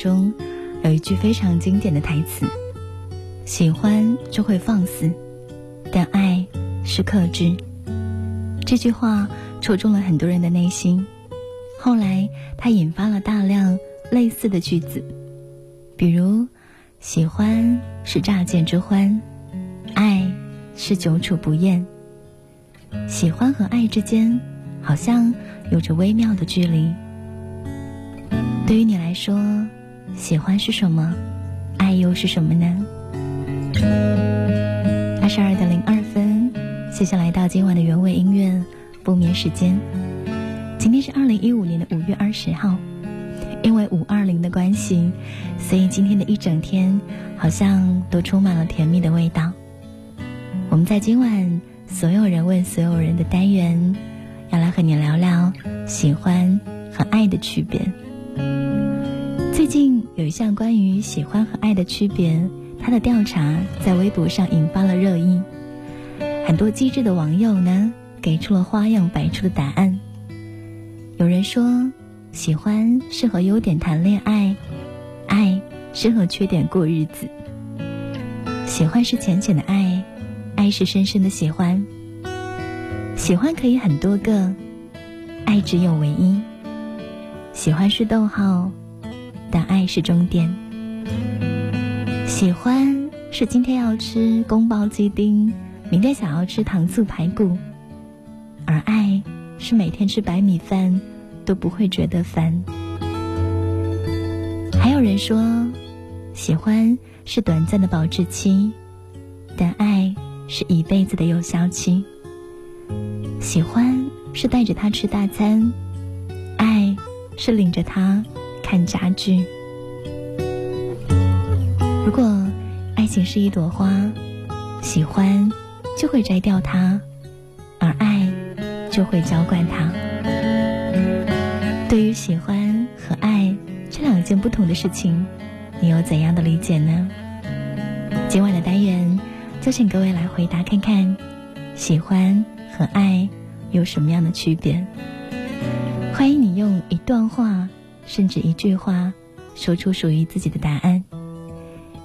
中，有一句非常经典的台词：“喜欢就会放肆，但爱是克制。”这句话戳中了很多人的内心。后来，它引发了大量类似的句子，比如：“喜欢是乍见之欢，爱是久处不厌。”喜欢和爱之间，好像有着微妙的距离。对于你来说，喜欢是什么？爱又是什么呢？二十二点零二分，谢谢来到今晚的原味音乐不眠时间。今天是二零一五年的五月二十号，因为五二零的关系，所以今天的一整天好像都充满了甜蜜的味道。我们在今晚所有人问所有人的单元，要来和你聊聊喜欢和爱的区别。最近有一项关于喜欢和爱的区别，它的调查在微博上引发了热议。很多机智的网友呢，给出了花样百出的答案。有人说，喜欢是和优点谈恋爱，爱是和缺点过日子。喜欢是浅浅的爱，爱是深深的喜欢。喜欢可以很多个，爱只有唯一。喜欢是逗号。但爱是终点。喜欢是今天要吃宫保鸡丁，明天想要吃糖醋排骨，而爱是每天吃白米饭都不会觉得烦。还有人说，喜欢是短暂的保质期，但爱是一辈子的有效期。喜欢是带着他吃大餐，爱是领着他。看家具。如果爱情是一朵花，喜欢就会摘掉它，而爱就会浇灌它。对于喜欢和爱这两件不同的事情，你有怎样的理解呢？今晚的单元就请各位来回答看看，喜欢和爱有什么样的区别？欢迎你用一段话。甚至一句话，说出属于自己的答案。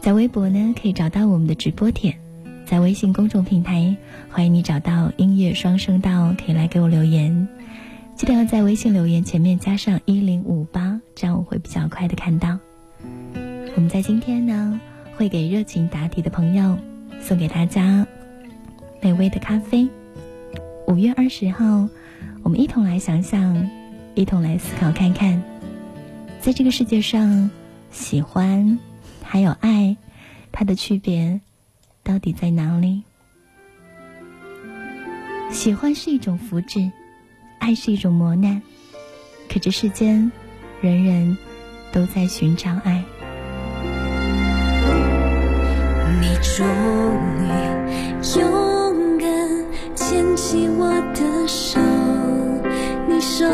在微博呢，可以找到我们的直播帖；在微信公众平台，欢迎你找到音乐双声道，可以来给我留言。记得要在微信留言前面加上一零五八，这样我会比较快的看到。我们在今天呢，会给热情答题的朋友送给大家美味的咖啡。五月二十号，我们一同来想想，一同来思考看看。在这个世界上，喜欢还有爱，它的区别到底在哪里？喜欢是一种福祉，爱是一种磨难。可这世间，人人都在寻找爱。你终于勇敢牵起我的手，你说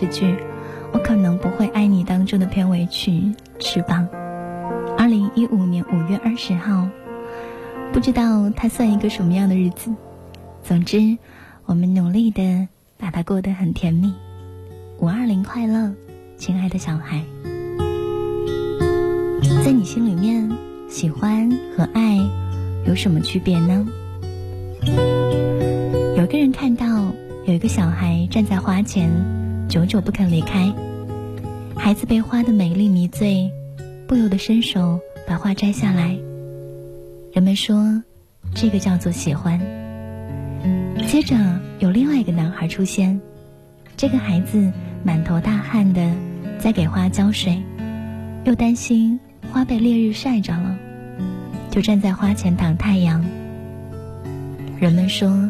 视剧《我可能不会爱你》当中的片尾曲《翅膀》，二零一五年五月二十号，不知道它算一个什么样的日子。总之，我们努力的把它过得很甜蜜。五二零快乐，亲爱的小孩。在你心里面，喜欢和爱有什么区别呢？有个人看到有一个小孩站在花前。久久不肯离开，孩子被花的美丽迷醉，不由得伸手把花摘下来。人们说，这个叫做喜欢。接着有另外一个男孩出现，这个孩子满头大汗的在给花浇水，又担心花被烈日晒着了，就站在花前挡太阳。人们说，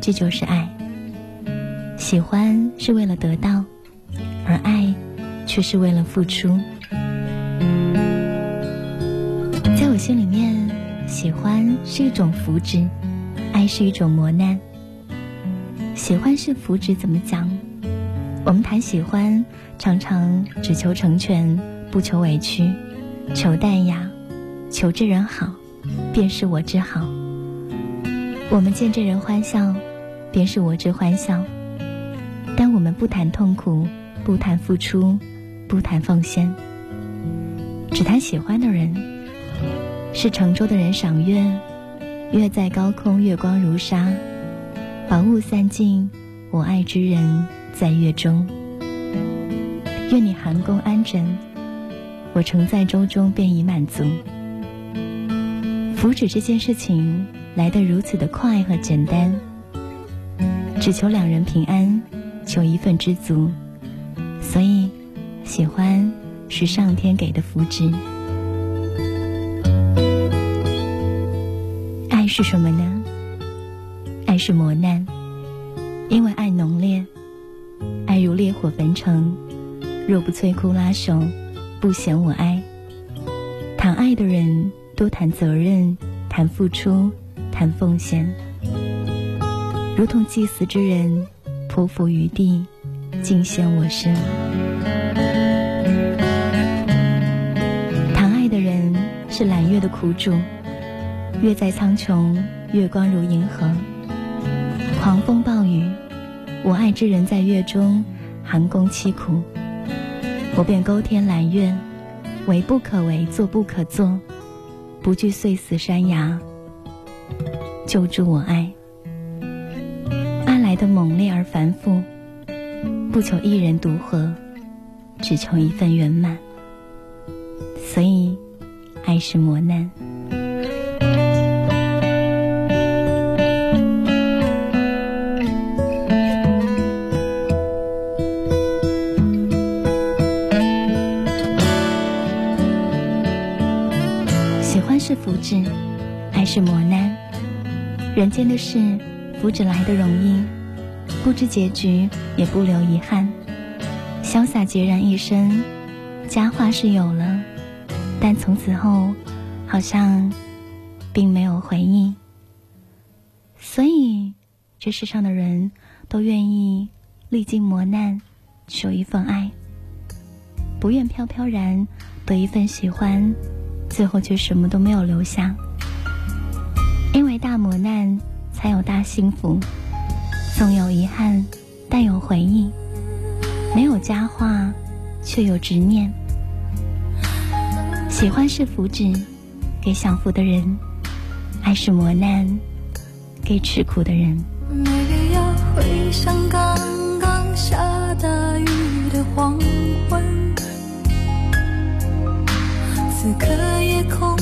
这就是爱。喜欢是为了得到，而爱却是为了付出。在我心里面，喜欢是一种福祉，爱是一种磨难。喜欢是福祉，怎么讲？我们谈喜欢，常常只求成全，不求委屈，求淡雅，求这人好，便是我之好。我们见这人欢笑，便是我之欢笑。我们不谈痛苦，不谈付出，不谈奉献，只谈喜欢的人。是乘舟的人赏月，月在高空，月光如纱。薄雾散尽，我爱之人在月中。愿你寒宫安枕，我乘在舟中便已满足。福祉这件事情来得如此的快和简单，只求两人平安。求一份知足，所以喜欢是上天给的福祉。爱是什么呢？爱是磨难，因为爱浓烈，爱如烈火焚城。若不摧枯拉朽，不嫌我哀。谈爱的人多谈责任，谈付出，谈奉献，如同祭祀之人。匍匐于地，尽献我身。谈爱的人是揽月的苦主，月在苍穹，月光如银河。狂风暴雨，我爱之人在月中，寒宫凄苦。我便勾天揽月，为不可为，做不可做，不惧碎死山崖，救助我爱。的猛烈而繁复，不求一人独活，只求一份圆满。所以，爱是磨难。喜欢是福祉，爱是磨难。人间的事，福祉来的容易。不知结局，也不留遗憾，潇洒孑然一身，佳话是有了，但从此后，好像并没有回忆。所以，这世上的人都愿意历经磨难，求一份爱，不愿飘飘然得一份喜欢，最后却什么都没有留下。因为大磨难，才有大幸福。纵有遗憾，但有回忆；没有佳话，却有执念。喜欢是福祉，给享福的人；爱是磨难，给吃苦的人。没必要回想刚刚下大雨的黄昏，此刻夜空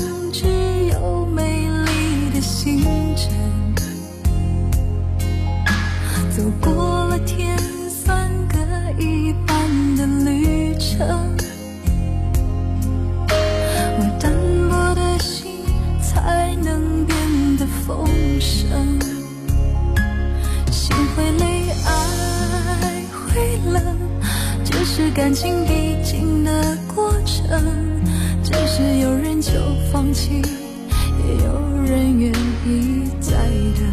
是感情必经的过程。只是有人就放弃，也有人愿意再等。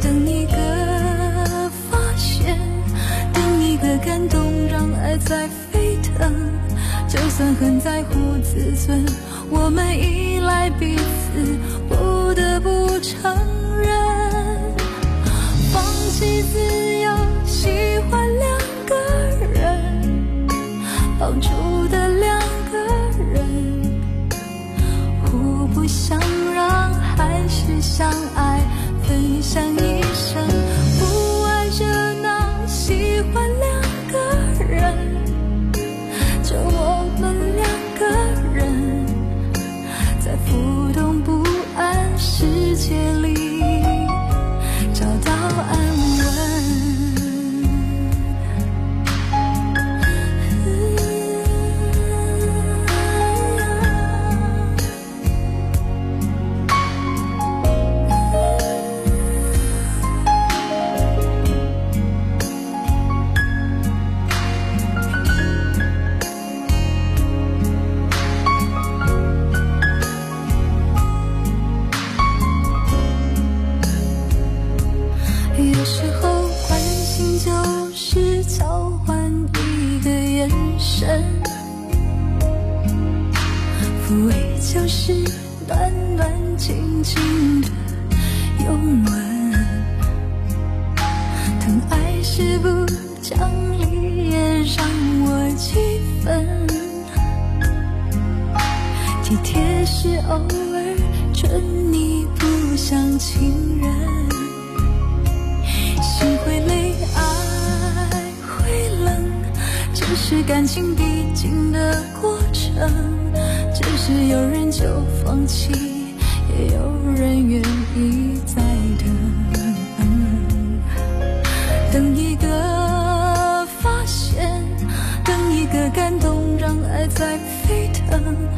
等一个发现，等一个感动，让爱在沸腾。就算很在乎自尊，我们依赖彼此，不得不承认，放弃自由，喜欢两个人，绑住的两个人，互不相让，还是相爱。分享一生，不爱热闹，喜欢体贴是偶尔准你不像情人。心会累，爱会冷，这是感情必经的过程。只是有人就放弃，也有人愿意再等。等一个发现，等一个感动，让爱在沸腾。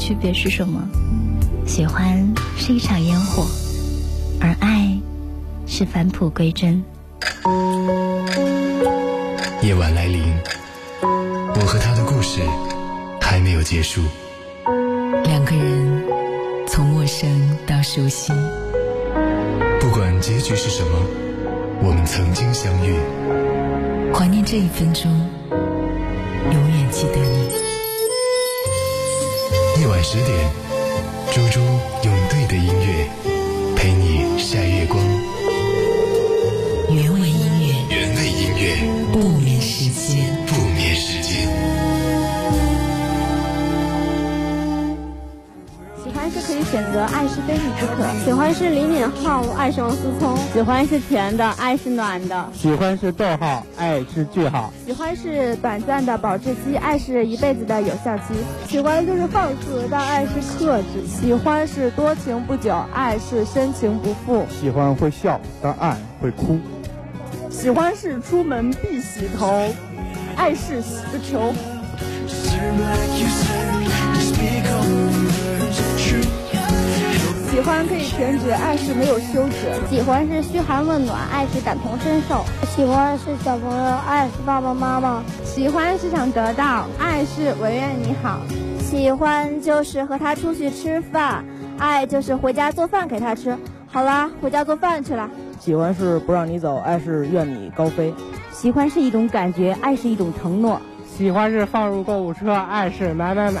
区别是什么？喜欢是一场烟火，而爱是返璞归真。夜晚来临，我和他的故事还没有结束。两个人从陌生到熟悉，不管结局是什么，我们曾经相遇。怀念这一分钟，永远记得你。夜晚十点，猪猪用对的音乐。选择，爱是非你不可。喜欢是李敏镐，爱是王思聪。喜欢是甜的，爱是暖的。喜欢是逗号，爱是句号。喜欢是短暂的保质期，爱是一辈子的有效期。喜欢就是放肆，但爱是克制。喜欢是多情不久，爱是深情不复。喜欢会笑，但爱会哭。喜欢是出门必洗头，爱是洗个球。喜欢可以停止，爱是没有休止。喜欢是嘘寒问暖，爱是感同身受。喜欢是小朋友，爱是爸爸妈妈。喜欢是想得到，爱是唯愿你好。喜欢就是和他出去吃饭，爱就是回家做饭给他吃。好啦，回家做饭去了。喜欢是不让你走，爱是愿你高飞。喜欢是一种感觉，爱是一种承诺。喜欢是放入购物车，爱是买买买。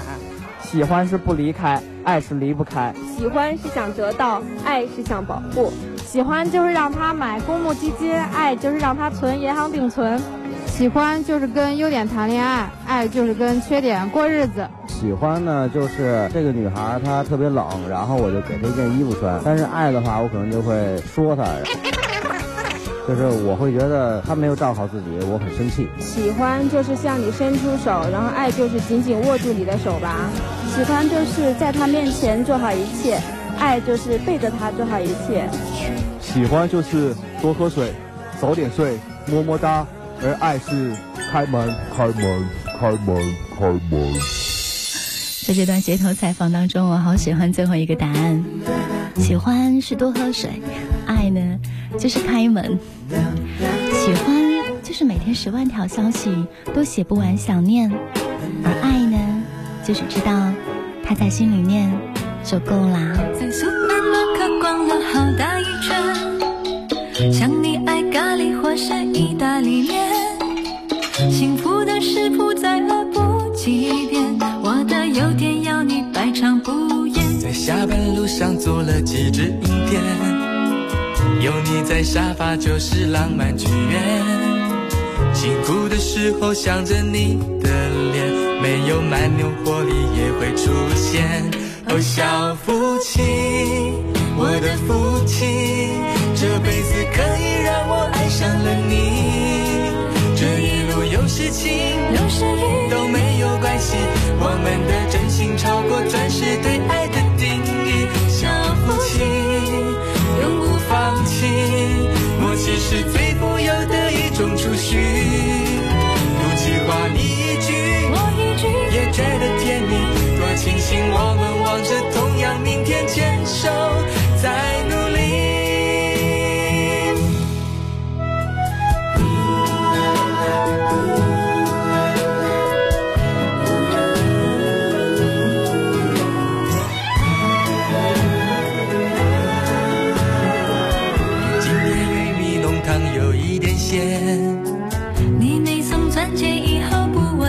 喜欢是不离开，爱是离不开。喜欢是想得到，爱是想保护。喜欢就是让他买公募基金，爱就是让他存银行定存。喜欢就是跟优点谈恋爱，爱就是跟缺点过日子。喜欢呢，就是这个女孩她特别冷，然后我就给她一件衣服穿。但是爱的话，我可能就会说她。就是我会觉得他没有照顾好自己，我很生气。喜欢就是向你伸出手，然后爱就是紧紧握住你的手吧。喜欢就是在他面前做好一切，爱就是背着他做好一切。喜欢就是多喝水，早点睡，么么哒。而爱是开门，开门，开门，开门。在这段街头采访当中，我好喜欢最后一个答案。喜欢是多喝水，爱呢就是开门。喜欢就是每天十万条消息都写不完想念，而爱呢就是知道他在心里面就够啦。在苏门答腊逛了好大一圈，想你爱咖喱或是意大利面，幸福的食谱再来不及变，我的优点要你百尝不厌。在下班路上做了几支影片，有你在沙发就是浪漫剧院。辛苦的时候想着你的脸，没有蛮牛活力也会出现。哦，小夫妻，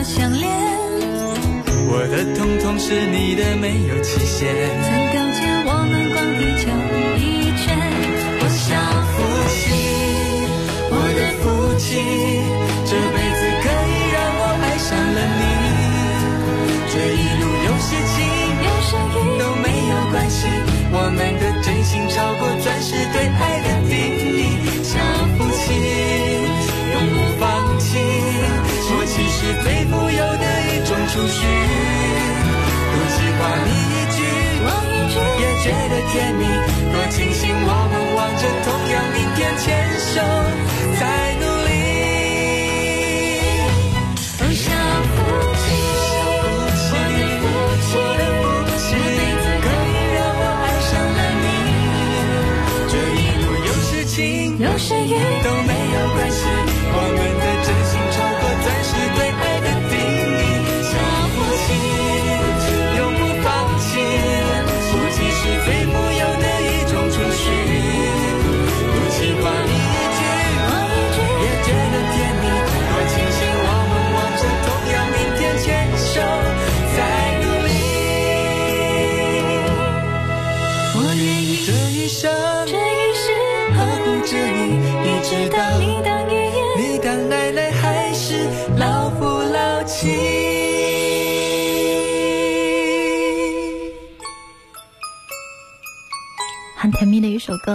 相恋，我的通通是你的，没有期限。曾表姐我们逛地球一圈，我小夫妻，我的夫妻，这辈子可以让我爱上了你。这一路有些情，有些雨都没有关系，我们的真心超过钻石对爱一种储蓄。不计划你一句，我一句，也觉得甜蜜。多庆幸我们望着同样明天，牵手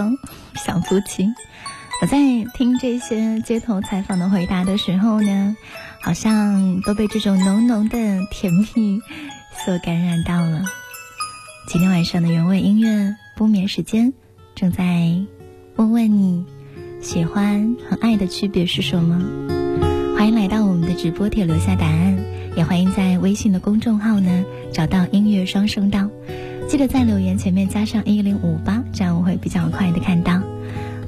《小夫妻》。我在听这些街头采访的回答的时候呢，好像都被这种浓浓的甜蜜所感染到了。今天晚上的原味音乐不眠时间，正在问问你，喜欢和爱的区别是什么？欢迎来到我们的直播帖留下答案，也欢迎在微信的公众号呢找到音乐双声道。记得在留言前面加上一零五八，这样我会比较快的看到。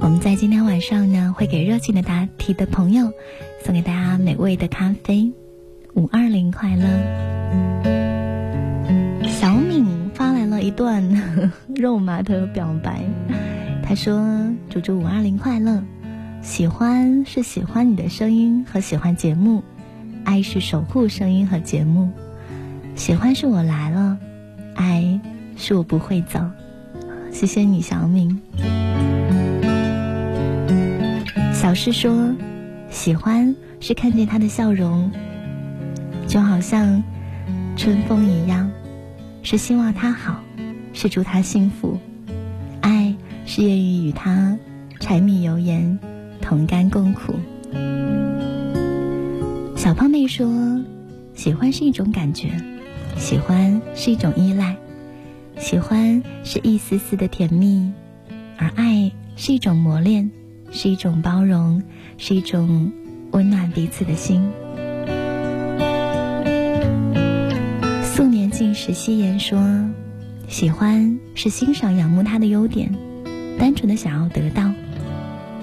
我们在今天晚上呢，会给热情的答题的朋友送给大家美味的咖啡。五二零快乐！小敏发来了一段 肉麻的表白，他说：“祝祝五二零快乐！喜欢是喜欢你的声音和喜欢节目，爱是守护声音和节目，喜欢是我来了，爱。”是我不会走，谢谢你，小敏。小诗说，喜欢是看见他的笑容，就好像春风一样，是希望他好，是祝他幸福。爱是愿意与他柴米油盐同甘共苦。小胖妹说，喜欢是一种感觉，喜欢是一种依赖。喜欢是一丝丝的甜蜜，而爱是一种磨练，是一种包容，是一种温暖彼此的心。素年近时夕颜说：“喜欢是欣赏仰慕他的优点，单纯的想要得到；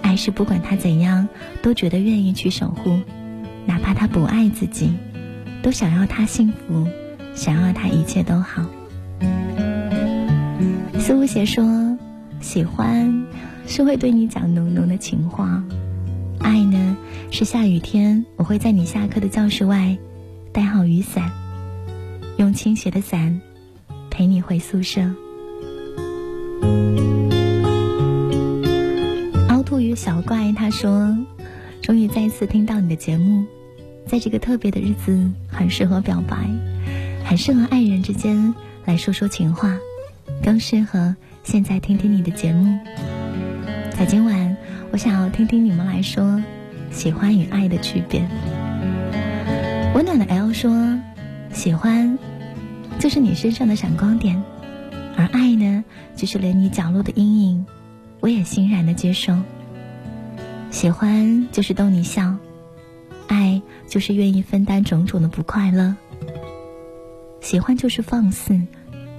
爱是不管他怎样，都觉得愿意去守护，哪怕他不爱自己，都想要他幸福，想要他一切都好。”思无邪说：“喜欢是会对你讲浓浓的情话，爱呢是下雨天我会在你下课的教室外带好雨伞，用倾斜的伞陪你回宿舍。”凹凸鱼小怪他说：“终于再次听到你的节目，在这个特别的日子，很适合表白，很适合爱人之间来说说情话。”更适合现在听听你的节目。在今晚，我想要听听你们来说喜欢与爱的区别。温暖的 L 说：“喜欢就是你身上的闪光点，而爱呢，就是连你角落的阴影，我也欣然的接受。喜欢就是逗你笑，爱就是愿意分担种种的不快乐。喜欢就是放肆。”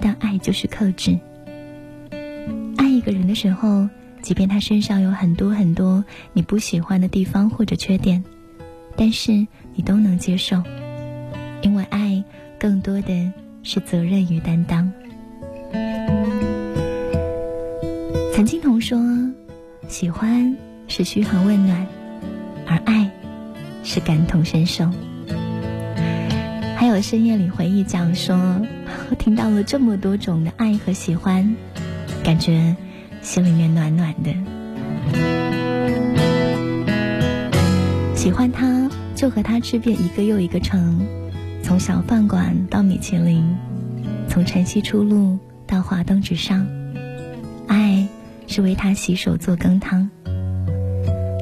但爱就是克制。爱一个人的时候，即便他身上有很多很多你不喜欢的地方或者缺点，但是你都能接受，因为爱更多的是责任与担当。曾经同说，喜欢是嘘寒问暖，而爱是感同身受。还有深夜里回忆讲说。听到了这么多种的爱和喜欢，感觉心里面暖暖的。喜欢他，就和他吃遍一个又一个城，从小饭馆到米其林，从晨曦出露到华灯直上。爱是为他洗手做羹汤，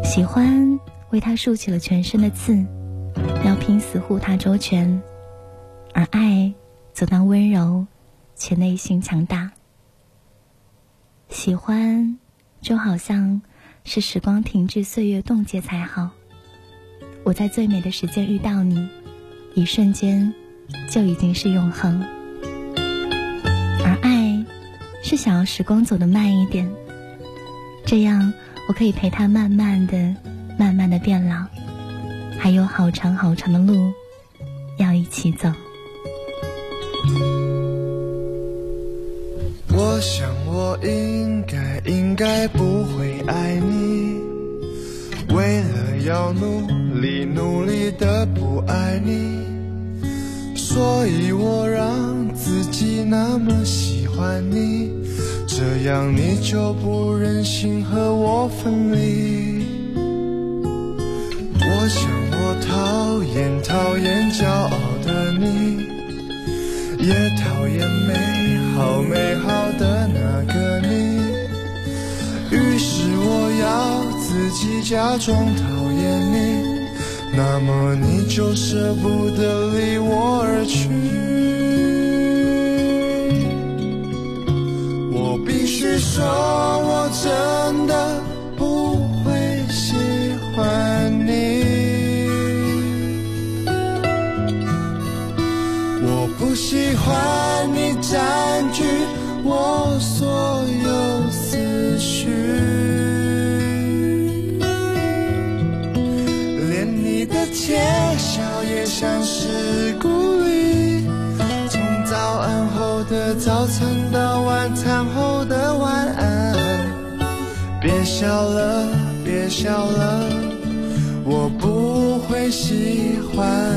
喜欢为他竖起了全身的刺，要拼死护他周全，而爱。总当温柔，且内心强大。喜欢，就好像是时光停滞，岁月冻结才好。我在最美的时间遇到你，一瞬间就已经是永恒。而爱，是想要时光走得慢一点，这样我可以陪他慢慢的、慢慢的变老，还有好长好长的路要一起走。应该应该不会爱你，为了要努力努力的不爱你，所以我让自己那么喜欢你，这样你就不忍心和我分离。我想我讨厌讨厌骄傲的你，也讨厌美好美假装讨厌你，那么你就舍不得离我而去。我必须说，我真的不会喜欢你。我不喜欢早餐到晚餐后的晚安，别笑了，别笑了，我不会喜欢。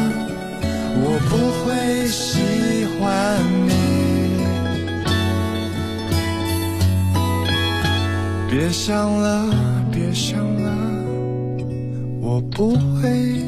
不会喜欢你。别想了，别想了，我不会。